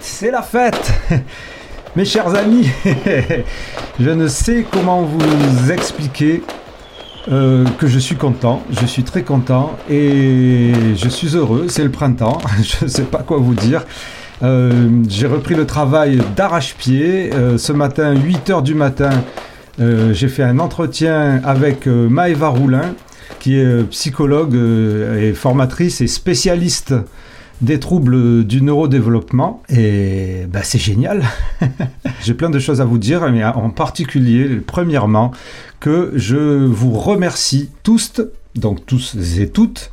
C'est la fête. Mes chers amis, je ne sais comment vous expliquer euh, que je suis content, je suis très content et je suis heureux, c'est le printemps, je ne sais pas quoi vous dire. Euh, j'ai repris le travail d'arrache-pied. Euh, ce matin, 8h du matin, j'ai fait un entretien avec Maëva Roulin, qui est psychologue et formatrice et spécialiste des troubles du neurodéveloppement et bah, c'est génial. J'ai plein de choses à vous dire, mais en particulier, premièrement, que je vous remercie tous, donc tous et toutes,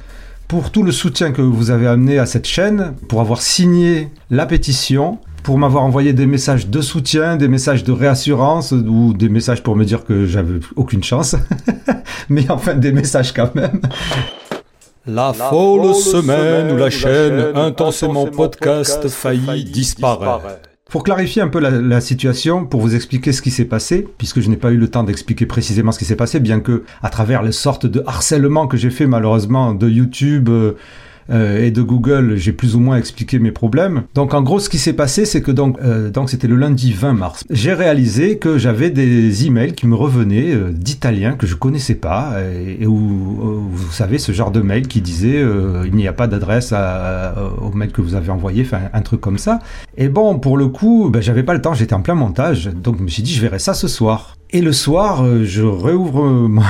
pour tout le soutien que vous avez amené à cette chaîne, pour avoir signé la pétition, pour m'avoir envoyé des messages de soutien, des messages de réassurance ou des messages pour me dire que j'avais aucune chance, mais enfin des messages quand même. La, folle, semaine, où la chaîne intensément podcast faillit disparaître. Pour clarifier un peu la, situation, pour vous expliquer ce qui s'est passé, puisque je n'ai pas eu le temps d'expliquer précisément ce qui s'est passé, bien que à travers les sortes de harcèlement que j'ai fait malheureusement de YouTube, euh, euh, et de Google, j'ai plus ou moins expliqué mes problèmes. Donc en gros, ce qui s'est passé, c'est que donc euh, donc c'était le lundi 20 mars. J'ai réalisé que j'avais des emails qui me revenaient euh, d'Italiens que je connaissais pas et, où vous savez ce genre de mail qui disait il n'y a pas d'adresse au mail que vous avez envoyé, enfin un truc comme ça. Et bon, pour le coup, ben, j'avais pas le temps, j'étais en plein montage, donc je me suis dit je verrai ça ce soir. Et le soir, je réouvre mon,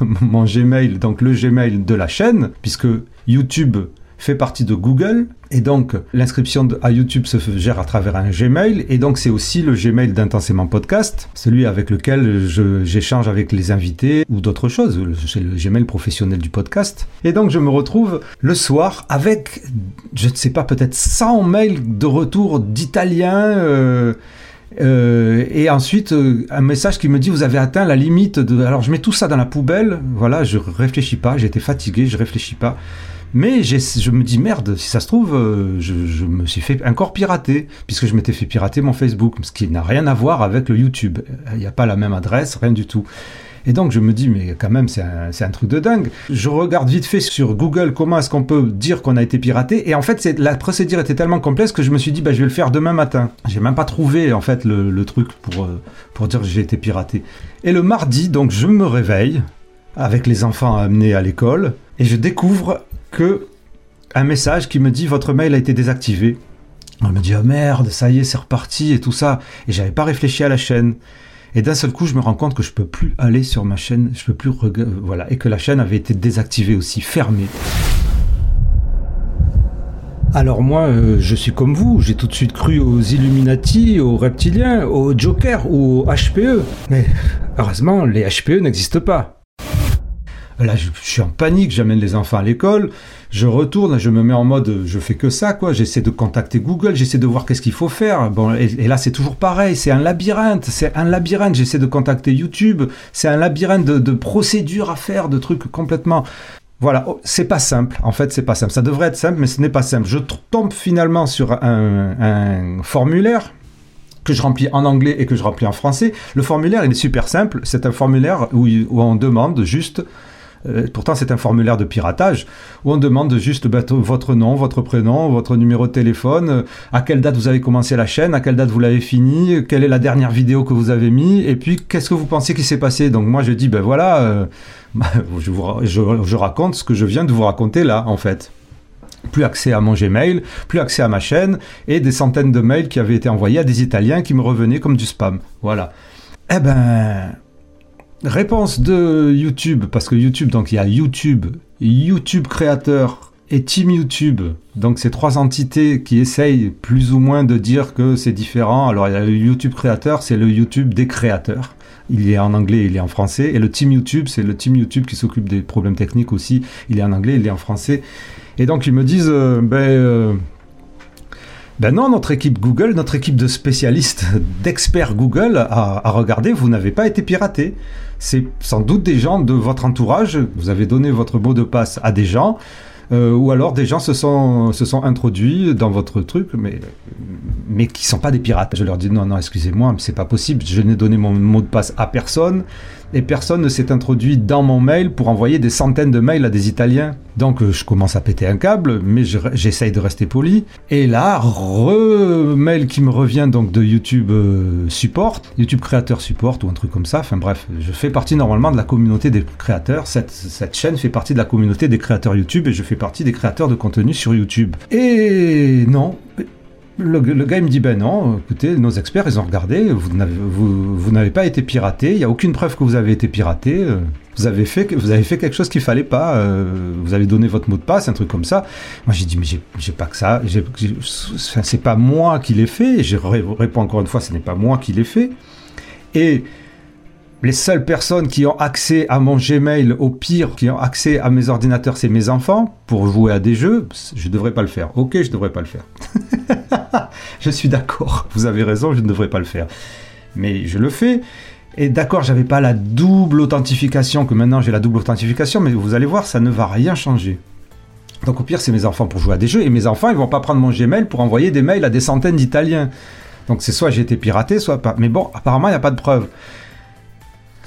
mon Gmail, donc le Gmail de la chaîne, puisque YouTube fait partie de Google et donc l'inscription à YouTube se gère à travers un Gmail et donc c'est aussi le Gmail d'Intensément Podcast, celui avec lequel j'échange avec les invités ou d'autres choses, c'est le Gmail professionnel du podcast. Et donc je me retrouve le soir avec, je ne sais pas, peut-être 100 mails de retour d'Italiens. Euh, euh, et ensuite, euh, un message qui me dit vous avez atteint la limite de. Alors je mets tout ça dans la poubelle. Voilà, je réfléchis pas. J'étais fatigué, je réfléchis pas. Mais je me dis merde, si ça se trouve, euh, je, me suis fait encore pirater, puisque je m'étais fait pirater mon Facebook, ce qui n'a rien à voir avec le YouTube. Il n'y a pas la même adresse, rien du tout. Et donc je me dis, mais quand même, c'est un, truc de dingue. Je regarde vite fait sur Google comment est-ce qu'on peut dire qu'on a été piraté. Et en fait, la procédure était tellement complexe que je me suis dit, bah, je vais le faire demain matin. J'ai même pas trouvé, en fait, le, truc pour, euh, pour dire que j'ai été piraté. Et le mardi, donc, je me réveille avec les enfants amenés à l'école et je découvre que un message qui me dit votre mail a été désactivé. On me dit oh merde, ça y est, c'est reparti et tout ça. Et j'avais pas réfléchi à la chaîne. Et d'un seul coup, je me rends compte que je peux plus aller sur ma chaîne, je peux plus voilà, et que la chaîne avait été désactivée aussi, fermée. Alors moi, euh, je suis comme vous, j'ai tout de suite cru aux Illuminati, aux reptiliens, aux Joker ou aux HPE. Mais heureusement, les HPE n'existent pas. Là, je, suis en panique, j'amène les enfants à l'école, je retourne, je me mets en mode, je fais que ça, quoi. J'essaie de contacter Google, j'essaie de voir qu'est-ce qu'il faut faire. Bon, et, là, c'est toujours pareil, c'est un labyrinthe, c'est un labyrinthe. J'essaie de contacter YouTube, c'est un labyrinthe de, procédures à faire, de trucs complètement. Voilà, oh, c'est pas simple. En fait, c'est pas simple. Ça devrait être simple, mais ce n'est pas simple. Je tombe finalement sur un, formulaire que je remplis en anglais et que je remplis en français. Le formulaire, il est super simple. C'est un formulaire où on demande juste euh, pourtant, c'est un formulaire de piratage où on demande juste bah, votre nom, votre prénom, votre numéro de téléphone, euh, à quelle date vous avez commencé la chaîne, à quelle date vous l'avez fini, quelle est la dernière vidéo que vous avez mis, et puis qu'est-ce que vous pensez qui s'est passé? Donc moi, je dis, ben voilà, euh, je, je raconte ce que je viens de vous raconter là, en fait plus accès à mon Gmail, plus accès à ma chaîne, et des centaines de mails qui avaient été envoyés à des Italiens qui me revenaient comme du spam. Voilà. Eh ben, Réponse de YouTube, parce que YouTube, donc il y a YouTube, YouTube créateur et Team YouTube. Donc c'est trois entités qui essayent plus ou moins de dire que c'est différent. Alors il y a le YouTube créateur, c'est le YouTube des créateurs. Il est en anglais, il est en français. Et le Team YouTube, c'est le Team YouTube qui s'occupe des problèmes techniques aussi. Il est en anglais, il est en français. Et donc ils me disent, euh, ben, euh, ben non, notre équipe Google, notre équipe de spécialistes, d'experts Google a, a regardé, vous n'avez pas été piraté c'est sans doute des gens de votre entourage, vous avez donné votre mot de passe à des gens, euh, ou alors des gens se sont, se sont introduits dans votre truc, mais mais qui sont pas des pirates. Je leur dis non, non, excusez-moi, c'est pas possible. Je n'ai donné mon mot de passe à personne et personne ne s'est introduit dans mon mail pour envoyer des centaines de mails à des Italiens. Donc je commence à péter un câble, mais j'essaye de rester poli. Et là, re-mail qui me revient donc de YouTube euh, Support, YouTube Créateur Support ou un truc comme ça. Enfin bref, je fais partie normalement de la communauté des créateurs. Cette chaîne fait partie de la communauté des créateurs YouTube et je fais partie des créateurs de contenu sur YouTube. Et non, le, gars il me dit ben non, écoutez, nos experts ils ont regardé, vous n'avez pas été piraté, il n'y a aucune preuve que vous avez été piraté, euh, vous avez fait vous avez fait quelque chose qu'il fallait pas, euh, vous avez donné votre mot de passe, un truc comme ça. Moi j'ai dit mais j'ai pas que ça, c'est pas moi qui l'ai fait, je réponds encore une fois, ce n'est pas moi qui l'ai fait. Et les seules personnes qui ont accès à mon Gmail, au pire, qui ont accès à mes ordinateurs, c'est mes enfants pour jouer à des jeux. Je ne devrais pas le faire. Ok, je ne devrais pas le faire. je suis d'accord. Vous avez raison, je ne devrais pas le faire. Mais je le fais. Et d'accord, j'avais pas la double authentification que maintenant j'ai la double authentification, mais vous allez voir, ça ne va rien changer. Donc au pire, c'est mes enfants pour jouer à des jeux, et mes enfants, ils vont pas prendre mon Gmail pour envoyer des mails à des centaines d'Italiens. Donc c'est soit j'ai été piraté, soit pas. Mais bon, apparemment, il n'y a pas de preuve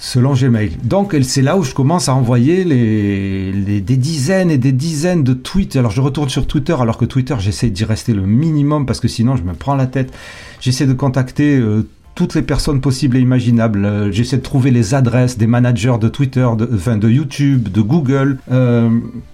selon Gmail. Donc c'est là où je commence à envoyer les, des dizaines et des dizaines de tweets. Alors je retourne sur Twitter alors que Twitter j'essaie d'y rester le minimum parce que sinon je me prends la tête. J'essaie de contacter euh, toutes les personnes possibles et imaginables. Euh, j'essaie de trouver les adresses des managers de Twitter, de, enfin de YouTube, de Google. Euh,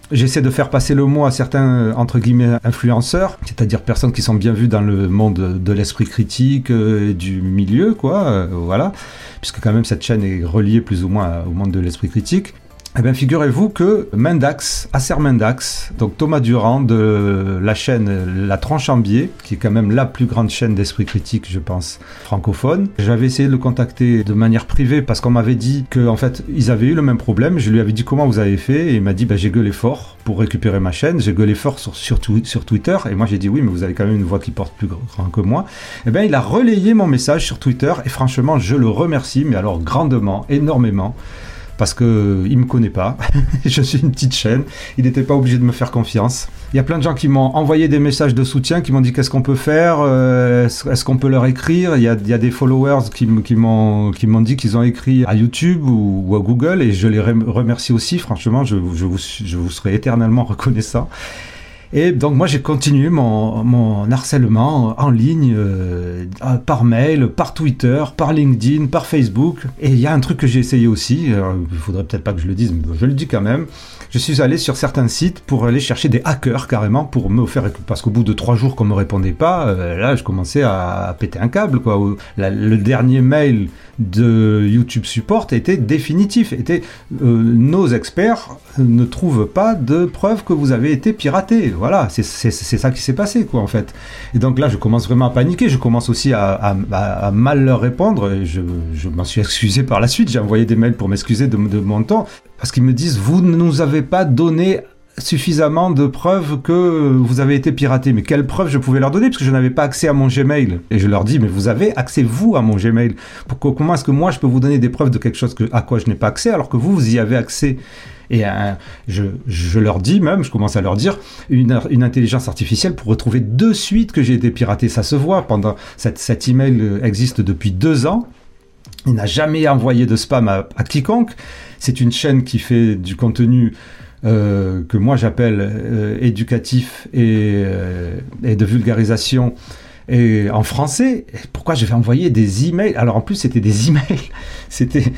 j'essaie de faire passer le mot à certains, entre guillemets, influenceurs, c'est-à-dire personnes qui sont bien vues dans le monde de l'esprit critique et du milieu, quoi. voilà puisque quand même cette chaîne est reliée plus ou moins au monde de l'esprit critique. Eh bien, figurez-vous que Mendax, Acer Mendax, donc Thomas Durand de la chaîne La Tranche en Biais, qui est quand même la plus grande chaîne d'esprit critique, je pense, francophone. J'avais essayé de le contacter de manière privée parce qu'on m'avait dit que, en fait, ils avaient eu le même problème. Je lui avais dit comment vous avez fait? Et il m'a dit, bah, j'ai gueulé fort pour récupérer ma chaîne. J'ai gueulé fort sur, sur, sur Twitter et moi j'ai dit oui, mais vous avez quand même une voix qui porte plus grand que moi. Eh bien, il a relayé mon message sur Twitter et franchement, je le remercie, mais alors grandement, énormément parce que il me connaît pas. je suis une petite chaîne. Il n'était pas obligé de me faire confiance. Il y a plein de gens qui m'ont envoyé des messages de soutien, qui m'ont dit qu'est-ce qu'on peut faire, euh, est-ce qu'on peut leur écrire? Il y, a, des followers qui, m'ont qui m'ont dit qu'ils ont écrit à YouTube ou, à Google et je les remercie aussi. Franchement, je vous serai éternellement reconnaissant. Et donc moi j'ai continué mon, harcèlement en ligne, euh, par mail, par Twitter, par LinkedIn, par Facebook. Et il y a un truc que j'ai essayé aussi, il faudrait peut-être pas que je le dise, mais je le dis quand même. Je suis allé sur certains sites pour aller chercher des hackers carrément pour me faire parce qu'au bout de trois jours qu'on me répondait pas, euh, là je commençais à, péter un câble le dernier mail de YouTube Support était définitif, était euh, nos experts ne trouvent pas de preuves que vous avez été piraté. Voilà, c'est ça qui s'est passé, quoi, en fait. Et donc là, je commence vraiment à paniquer. Je commence aussi à, mal leur répondre. Et je, m'en suis excusé par la suite. J'ai envoyé des mails pour m'excuser de, mon temps. Parce qu'ils me disent, vous ne nous avez pas donné suffisamment de preuves que vous avez été piraté. Mais quelles preuves je pouvais leur donner? Parce que je n'avais pas accès à mon Gmail. Et je leur dis, mais vous avez accès, vous, à mon Gmail. Pourquoi, comment est-ce que moi, je peux vous donner des preuves de quelque chose à quoi je n'ai pas accès, alors que vous, vous y avez accès? Et euh, je, leur dis même, je commence à leur dire, une, intelligence artificielle pour retrouver de suite que j'ai été piraté. Ça se voit pendant cette, cet email existe depuis deux ans. Il n'a jamais envoyé de spam à, à quiconque. C'est une chaîne qui fait du contenu euh, que moi j'appelle euh, éducatif et, et, de vulgarisation et en français. Pourquoi je vais envoyer des emails? Alors en plus c'était des emails, c'était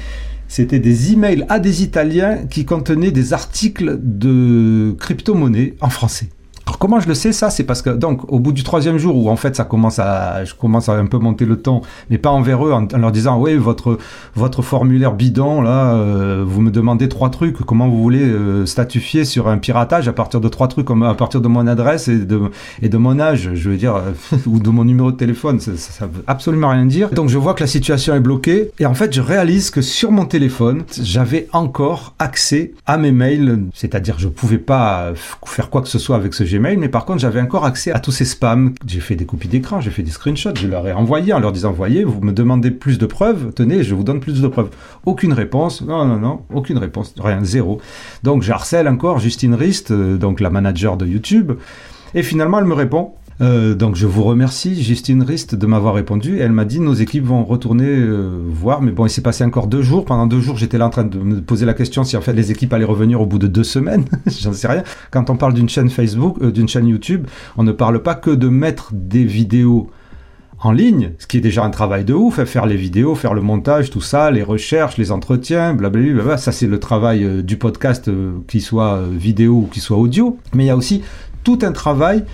c'était des emails à des Italiens qui contenaient des articles de crypto-monnaie en français. Alors comment je le sais ça C'est parce que donc au bout du troisième jour où en fait ça commence à, je commence à un peu monter le ton, mais pas envers eux en, leur disant oui votre votre formulaire bidon là, euh, vous me demandez trois trucs, comment vous voulez euh, statufier sur un piratage à partir de trois trucs comme à partir de mon adresse et de et de mon âge, je veux dire ou de mon numéro de téléphone, ça, ça, veut absolument rien dire. Donc je vois que la situation est bloquée et en fait je réalise que sur mon téléphone j'avais encore accès à mes mails, c'est-à-dire je pouvais pas faire quoi que ce soit avec ce Gmail, mais par contre j'avais encore accès à tous ces spams. J'ai fait des copies d'écran, j'ai fait des screenshots, je leur ai envoyé en leur disant voyez, vous me demandez plus de preuves, tenez, je vous donne plus de preuves. Aucune réponse, non, non, non, aucune réponse, rien, zéro. Donc j'harcèle encore Justine Rist, euh, donc la manager de YouTube, et finalement elle me répond Euh, donc je vous remercie, Justine Rist, de m'avoir répondu. Elle m'a dit nos équipes vont retourner euh, voir, mais bon, il s'est passé encore deux jours. Pendant deux jours, j'étais là en train de me poser la question si en fait les équipes allaient revenir au bout de deux semaines. J'en sais rien. Quand on parle d'une chaîne Facebook, euh, d'une chaîne YouTube, on ne parle pas que de mettre des vidéos en ligne, ce qui est déjà un travail de ouf, faire les vidéos, faire le montage, tout ça, les recherches, les entretiens, blablabla, ça c'est le travail du podcast, qu'il soit vidéo ou qu'il soit audio. Mais il y a aussi tout un travail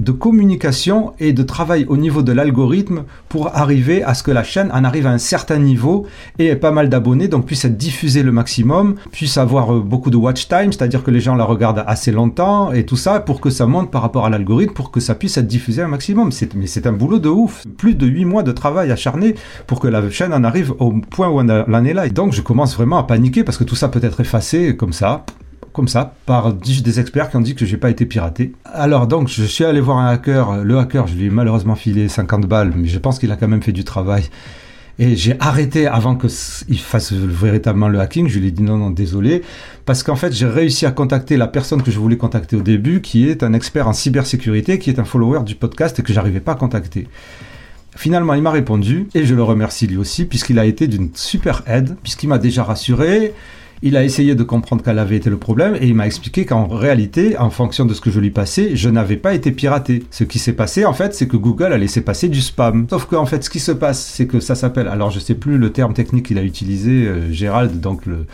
de communication et de travail au niveau de l'algorithme pour arriver à ce que la chaîne en arrive à un certain niveau et ait pas mal d'abonnés, donc puisse être diffusée le maximum, puisse avoir euh, beaucoup de watch time, c'est-à-dire que les gens la regardent assez longtemps et tout ça pour que ça monte par rapport à l'algorithme, pour que ça puisse être diffusé un maximum. Mais c'est un boulot de ouf. Plus de 8 mois de travail acharné pour que la chaîne en arrive au point où on en est là. Et donc je commence vraiment à paniquer parce que tout ça peut être effacé comme ça comme ça, par des experts qui ont dit que j'ai pas été piraté. Alors donc, je suis allé voir un hacker. Le hacker, je lui ai malheureusement filé 50 balles, mais je pense qu'il a quand même fait du travail. Et j'ai arrêté avant qu'il fasse véritablement le hacking. Je lui ai dit non, non, désolé. Parce qu'en fait, j'ai réussi à contacter la personne que je voulais contacter au début, qui est un expert en cybersécurité, qui est un follower du podcast et que j'arrivais pas à contacter. Finalement, il m'a répondu et je le remercie lui aussi, puisqu'il a été d'une super aide, puisqu'il m'a déjà rassuré. Il a essayé de comprendre quel avait été le problème et il m'a expliqué qu'en réalité, en fonction de ce que je lui passais, je n'avais pas été piraté. Ce qui s'est passé, en fait, c'est que Google a laissé passer du spam. Sauf qu'en fait, ce qui se passe, c'est que ça s'appelle, alors je sais plus le terme technique qu'il a utilisé, euh, Gérald, donc le,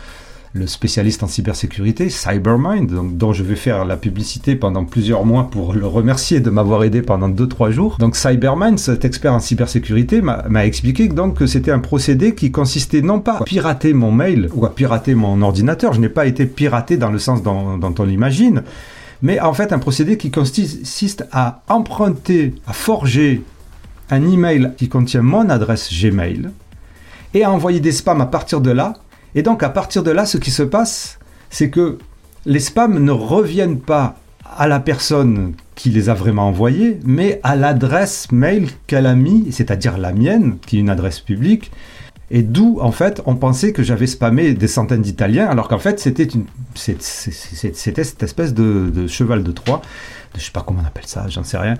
le spécialiste en cybersécurité, Cybermind, dont je vais faire la publicité pendant plusieurs mois pour le remercier de m'avoir aidé pendant 2-3 jours. Donc Cybermind, cet expert en cybersécurité, m'a expliqué donc que c'était un procédé qui consistait non pas à pirater mon mail ou à pirater mon ordinateur, je n'ai pas été piraté dans le sens dont, dont on l'imagine, mais en fait un procédé qui consiste à emprunter, à forger un email qui contient mon adresse Gmail et à envoyer des spams à partir de là et donc à partir de là, ce qui se passe, c'est que les spams ne reviennent pas à la personne qui les a vraiment envoyés, mais à l'adresse mail qu'elle a mis, c'est-à-dire la mienne, qui est une adresse publique, et d'où, en fait, on pensait que j'avais spammé des centaines d'Italiens, alors qu'en fait, c'était une, c'était cette espèce de, cheval de Troie, de, je sais pas comment on appelle ça, j'en sais rien,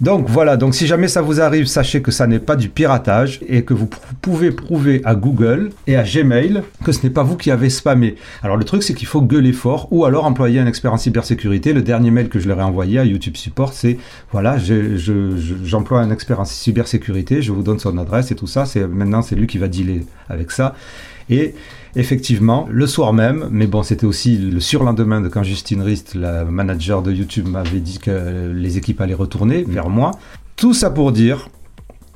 donc voilà, donc si jamais ça vous arrive, sachez que ça n'est pas du piratage et que vous pouvez prouver à Google et à Gmail que ce n'est pas vous qui avez spammé. Alors le truc c'est qu'il faut gueuler fort ou alors employer un expert en cybersécurité. Le dernier mail que je leur ai envoyé à YouTube Support c'est voilà, j'emploie un expert en cybersécurité, je vous donne son adresse et tout ça. C'est maintenant c'est lui qui va dealer avec ça. Et effectivement, le soir même, mais bon, c'était aussi le surlendemain de quand Justine Rist, la manager de YouTube, m'avait dit que les équipes allaient retourner vers moi. Tout ça pour dire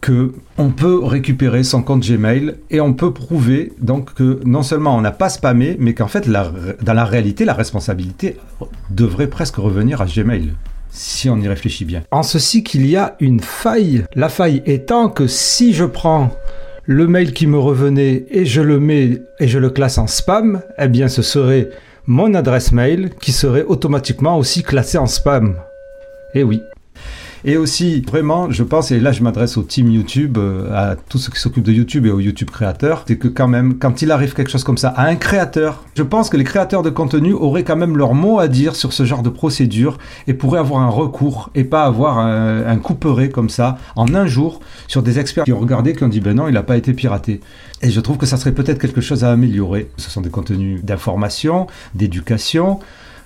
que on peut récupérer son compte Gmail et on peut prouver donc que non seulement on n'a pas spammé, mais qu'en fait, dans la réalité, la responsabilité devrait presque revenir à Gmail si on y réfléchit bien. En ceci qu'il y a une faille. La faille étant que si je prends le mail qui me revenait et je le mets et je le classe en spam, eh bien ce serait mon adresse mail qui serait automatiquement aussi classée en spam. Eh oui. Et aussi, vraiment, je pense, et là je m'adresse au team YouTube, euh, à tous ceux qui s'occupent de YouTube et aux YouTube créateurs, c'est que quand même, quand il arrive quelque chose comme ça à un créateur, je pense que les créateurs de contenu auraient quand même leur mot à dire sur ce genre de procédure et pourraient avoir un recours et pas avoir un, un couperet comme ça en un jour sur des experts qui ont regardé, qui ont dit ben non, il n'a pas été piraté. Et je trouve que ça serait peut-être quelque chose à améliorer. Ce sont des contenus d'information, d'éducation,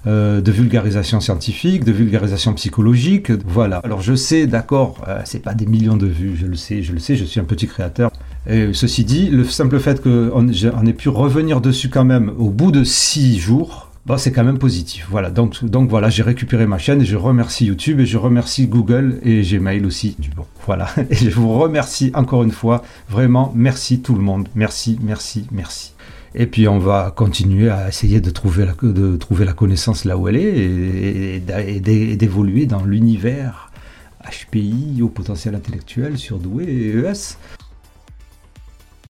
euh, de vulgarisation scientifique, de vulgarisation psychologique. Voilà. Alors je sais, d'accord, euh, c'est pas des millions de vues, je le sais, je le sais, je suis un petit créateur. Et ceci dit, le simple fait qu'on ait pu revenir dessus quand même au bout de six jours, Bon, c'est quand même positif. Voilà. Donc, voilà, j'ai récupéré ma chaîne et je remercie YouTube et je remercie Google et Gmail aussi. Bon. Voilà. Et je vous remercie encore une fois. Vraiment, merci tout le monde. Merci, merci, merci. Et puis on va continuer à essayer de trouver la, de la connaissance là où elle est et, d'évoluer dans l'univers HPI au potentiel intellectuel, surdoué et ES.